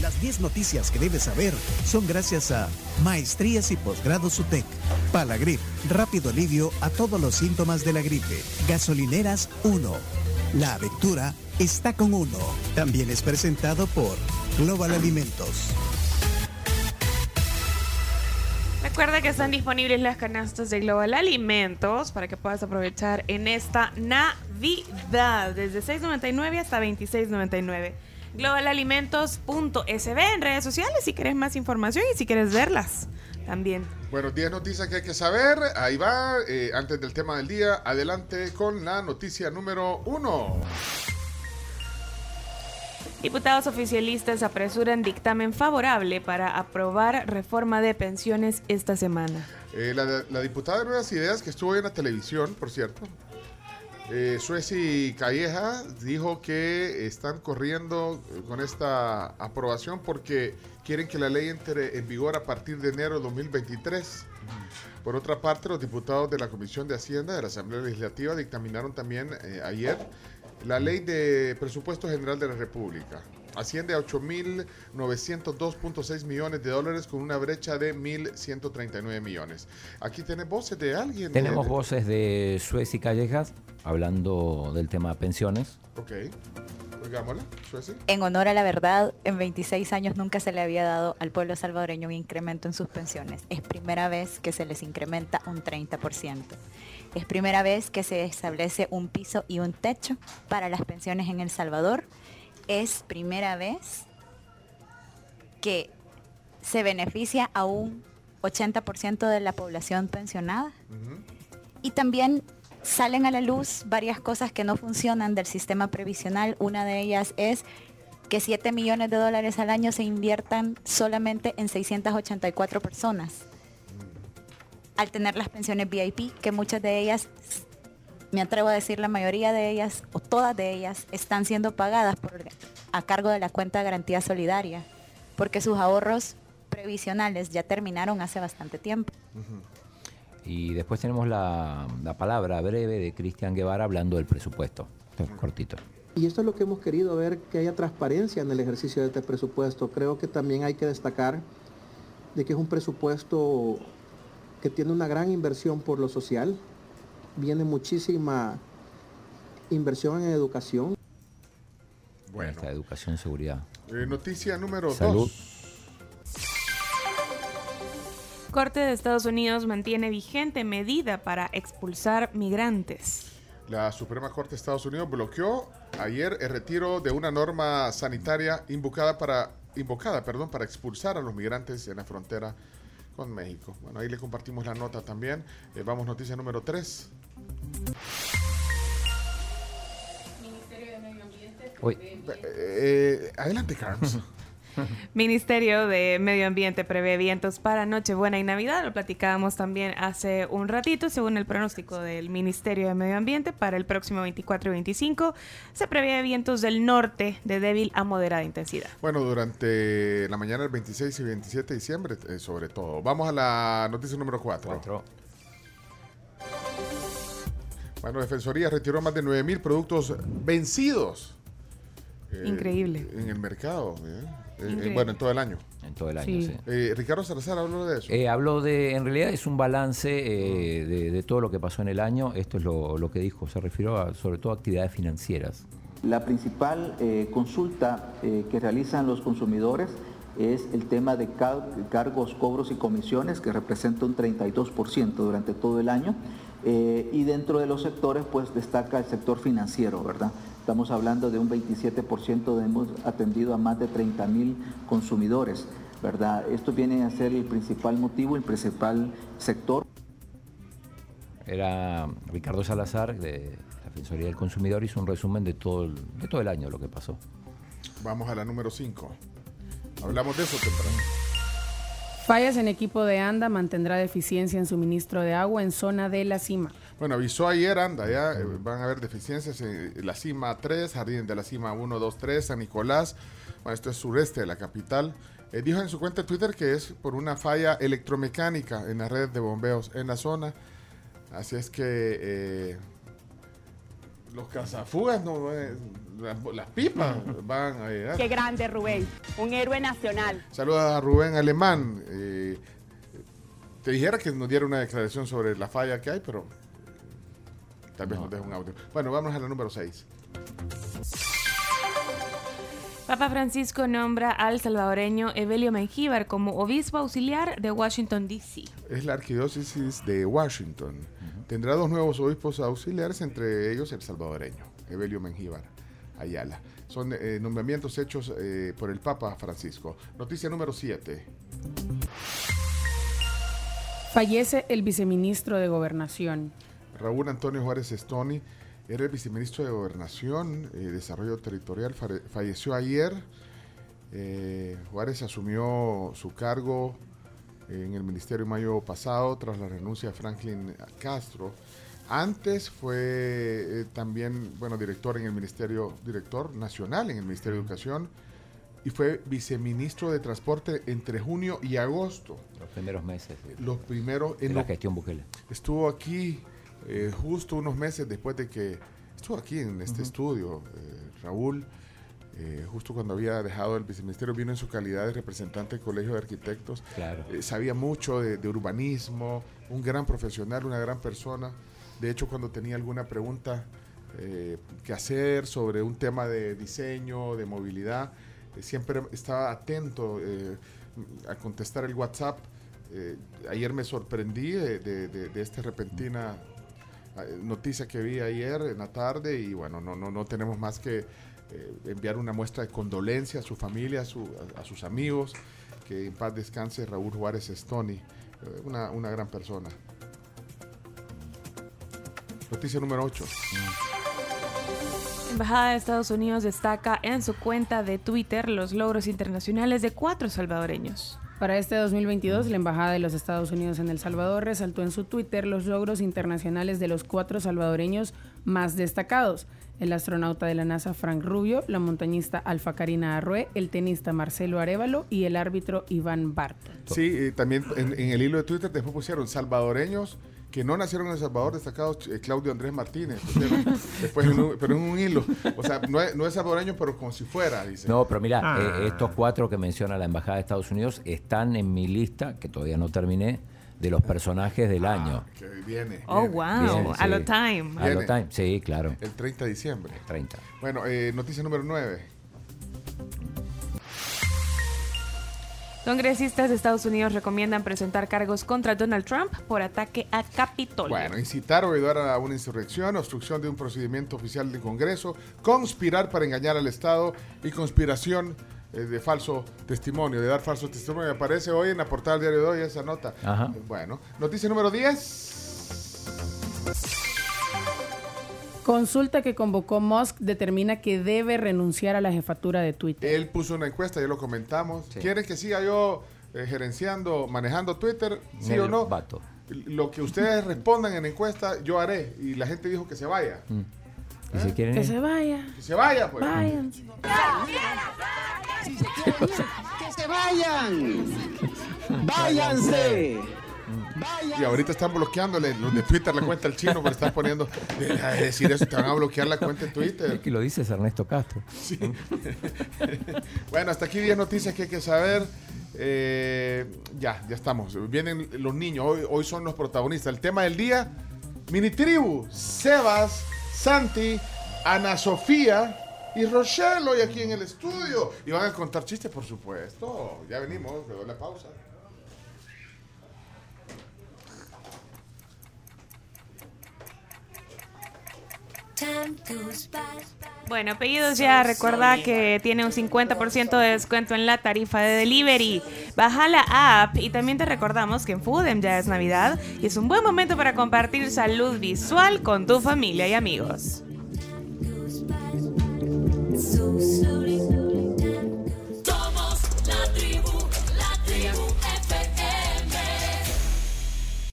Las 10 noticias que debes saber son gracias a Maestrías y Posgrados UTEC, Palagrip, rápido alivio a todos los síntomas de la gripe, Gasolineras 1. La aventura está con uno. También es presentado por Global Alimentos. Recuerda que están disponibles las canastas de Global Alimentos para que puedas aprovechar en esta Navidad desde 6.99 hasta 26.99. Globalalimentos.sb en redes sociales si quieres más información y si quieres verlas también. Bueno, 10 noticias que hay que saber. Ahí va. Eh, antes del tema del día, adelante con la noticia número 1. Diputados oficialistas apresuran dictamen favorable para aprobar reforma de pensiones esta semana. Eh, la, la, diputada de Nuevas Ideas, que estuvo en la televisión, por cierto, eh, Sueci Calleja, dijo que están corriendo con esta aprobación porque quieren que la ley entre en vigor a partir de enero de 2023. Por otra parte, los diputados de la Comisión de Hacienda de la Asamblea Legislativa dictaminaron también eh, ayer la ley de presupuesto general de la República asciende a 8.902.6 millones de dólares con una brecha de 1.139 millones. Aquí tenemos voces de alguien. Tenemos voces de Suez y Callejas hablando del tema pensiones. Ok. En honor a la verdad, en 26 años nunca se le había dado al pueblo salvadoreño un incremento en sus pensiones. Es primera vez que se les incrementa un 30%. Es primera vez que se establece un piso y un techo para las pensiones en El Salvador. Es primera vez que se beneficia a un 80% de la población pensionada. Y también salen a la luz varias cosas que no funcionan del sistema previsional. Una de ellas es que 7 millones de dólares al año se inviertan solamente en 684 personas al tener las pensiones VIP, que muchas de ellas, me atrevo a decir la mayoría de ellas o todas de ellas, están siendo pagadas a cargo de la cuenta de garantía solidaria, porque sus ahorros previsionales ya terminaron hace bastante tiempo. Y después tenemos la, la palabra breve de Cristian Guevara hablando del presupuesto. Cortito. Y esto es lo que hemos querido ver, que haya transparencia en el ejercicio de este presupuesto. Creo que también hay que destacar de que es un presupuesto que tiene una gran inversión por lo social, viene muchísima inversión en educación. Bueno, Esta educación y seguridad. Eh, noticia número 2. Corte de Estados Unidos mantiene vigente medida para expulsar migrantes. La Suprema Corte de Estados Unidos bloqueó ayer el retiro de una norma sanitaria invocada para, invocada perdón, para expulsar a los migrantes en la frontera con México. Bueno, ahí le compartimos la nota también. Eh, vamos, noticia número 3. Ministerio de Medio Ambiente. Eh, adelante, Carlos. Ministerio de Medio Ambiente prevé vientos para Nochebuena y Navidad. Lo platicábamos también hace un ratito. Según el pronóstico del Ministerio de Medio Ambiente, para el próximo 24 y 25 se prevé vientos del norte de débil a moderada intensidad. Bueno, durante la mañana del 26 y 27 de diciembre, eh, sobre todo. Vamos a la noticia número 4. 4. Bueno, Defensoría retiró más de 9 mil productos vencidos. Eh, Increíble. En el mercado. ¿eh? Eh, bueno, en todo el año. En todo el año, Sí. sí. Eh, Ricardo Salazar habló de eso. Eh, habló de, en realidad es un balance eh, de, de todo lo que pasó en el año. Esto es lo, lo que dijo, se refirió a, sobre todo a actividades financieras. La principal eh, consulta eh, que realizan los consumidores es el tema de car- cargos, cobros y comisiones, que representa un 32% durante todo el año. Eh, y dentro de los sectores, pues destaca el sector financiero, ¿verdad? Estamos hablando de un 27%, de hemos atendido a más de 30 mil consumidores, ¿verdad? Esto viene a ser el principal motivo, el principal sector. Era Ricardo Salazar, de la Defensoría del Consumidor, hizo un resumen de todo el, de todo el año lo que pasó. Vamos a la número 5. Hablamos de eso temprano. Fallas en equipo de ANDA mantendrá deficiencia en suministro de agua en zona de la cima. Bueno, avisó ayer, anda, ya eh, van a haber deficiencias en la cima 3, Jardín de la cima 1, 2, 3, San Nicolás. Bueno, esto es sureste de la capital. Eh, dijo en su cuenta de Twitter que es por una falla electromecánica en la red de bombeos en la zona. Así es que eh, los cazafugas no, las, pipas van a llegar. Qué grande, Rubén. Un héroe nacional. Saludos a Rubén Alemán. Eh, te dijera que nos diera una declaración sobre la falla que hay, pero tal vez nos deje un audio. Bueno, vamos a la número 6. Papa Francisco nombra al salvadoreño Evelio Mengíbar como obispo auxiliar de Washington, D.C. Es la arquidiócesis de Washington. Tendrá dos nuevos obispos auxiliares, entre ellos el salvadoreño, Evelio Mengíbar Ayala. Son eh, nombramientos hechos eh, por el Papa Francisco. Noticia número 7. Fallece el viceministro de Gobernación. Raúl Antonio Juárez Estoni era el viceministro de Gobernación y Desarrollo Territorial. Falleció ayer. Eh, Juárez asumió su cargo en el Ministerio en mayo pasado tras la renuncia de Franklin Castro. Antes fue eh, también, bueno, director en el Ministerio, director nacional en el Ministerio de Educación y fue viceministro de Transporte entre junio y agosto. Los primeros meses. Los primeros. En la gestión Bukele. Estuvo aquí eh, justo unos meses después de que estuvo aquí en este estudio, eh, Raúl, eh, justo cuando había dejado el viceministerio, vino en su calidad de representante del Colegio de Arquitectos. Claro. sabía mucho de, urbanismo, un gran profesional, una gran persona. De hecho, cuando tenía alguna pregunta que hacer sobre un tema de diseño, de movilidad, siempre estaba atento a contestar el WhatsApp. ayer me sorprendí de, esta repentina eh, noticia que vi ayer en la tarde y bueno, no, no, no tenemos más que eh, enviar una muestra de condolencia a su familia, a, sus amigos, que en paz descanse Raúl Juárez Stoni, eh, una, una gran persona. Noticia número 8. La Embajada de Estados Unidos destaca en su cuenta de Twitter los logros internacionales de cuatro salvadoreños. Para este 2022, la Embajada de los Estados Unidos en El Salvador resaltó en su Twitter los logros internacionales de los cuatro salvadoreños más destacados. El astronauta de la NASA Frank Rubio, la montañista Alfa Karina Arrué, el tenista Marcelo Arevalo y el árbitro Iván Bart. Sí, también en, en, el hilo de Twitter después pusieron salvadoreños que no nacieron en El Salvador, destacados eh, Claudio Andrés Martínez, después pero en un hilo. O sea, no es, no salvadoreño, pero como si fuera, dice. No, pero mira, eh, ah. estos cuatro que menciona la Embajada de Estados Unidos están en mi lista, que todavía no terminé, de los personajes del ah, año. Que viene. Oh, wow. a lo time. A lo time, sí, claro. El 30 de diciembre. 30. Bueno, eh, noticia número 9. Congresistas de Estados Unidos recomiendan presentar cargos contra Donald Trump por ataque a Capitolio. Bueno, incitar o ayudar a una insurrección, obstrucción de un procedimiento oficial del Congreso, conspirar para engañar al Estado y conspiración eh, de falso testimonio, de dar falso testimonio. Aparece hoy en la portada del diario de hoy esa nota. Bueno, noticia número 10. Consulta que convocó Musk determina que debe renunciar a la jefatura de Twitter. Él puso una encuesta, ya lo comentamos. ¿Quieren que siga yo eh, gerenciando, manejando Twitter? ¿Sí o no? Lo que ustedes respondan en la encuesta, yo haré. Y la gente dijo que se vaya. Mm. ¿Eh? Que se vaya. Que se vaya, pues. Váyanse. ¡Que se vayan! ¡Váyanse! Y ahorita están bloqueándole los de Twitter la cuenta al chino porque están poniendo. A decir eso, te van a bloquear la cuenta en Twitter. Es que lo dices Ernesto Castro. bueno, hasta aquí 10 noticias que hay que saber. Eh, ya, ya estamos. Vienen los niños. Hoy, hoy son los protagonistas. El tema del día: Mini Tribu, Sebas, Santi, Ana Sofía y Rochelle hoy aquí en el estudio. Y van a contar chistes, por supuesto. Ya venimos, le doy la pausa. Bueno, pedidos ya, recuerda que tiene un 50% de descuento en la tarifa de delivery. Baja la app y también te recordamos que en Foodem ya es Navidad y es un buen momento para compartir salud visual con tu familia y amigos.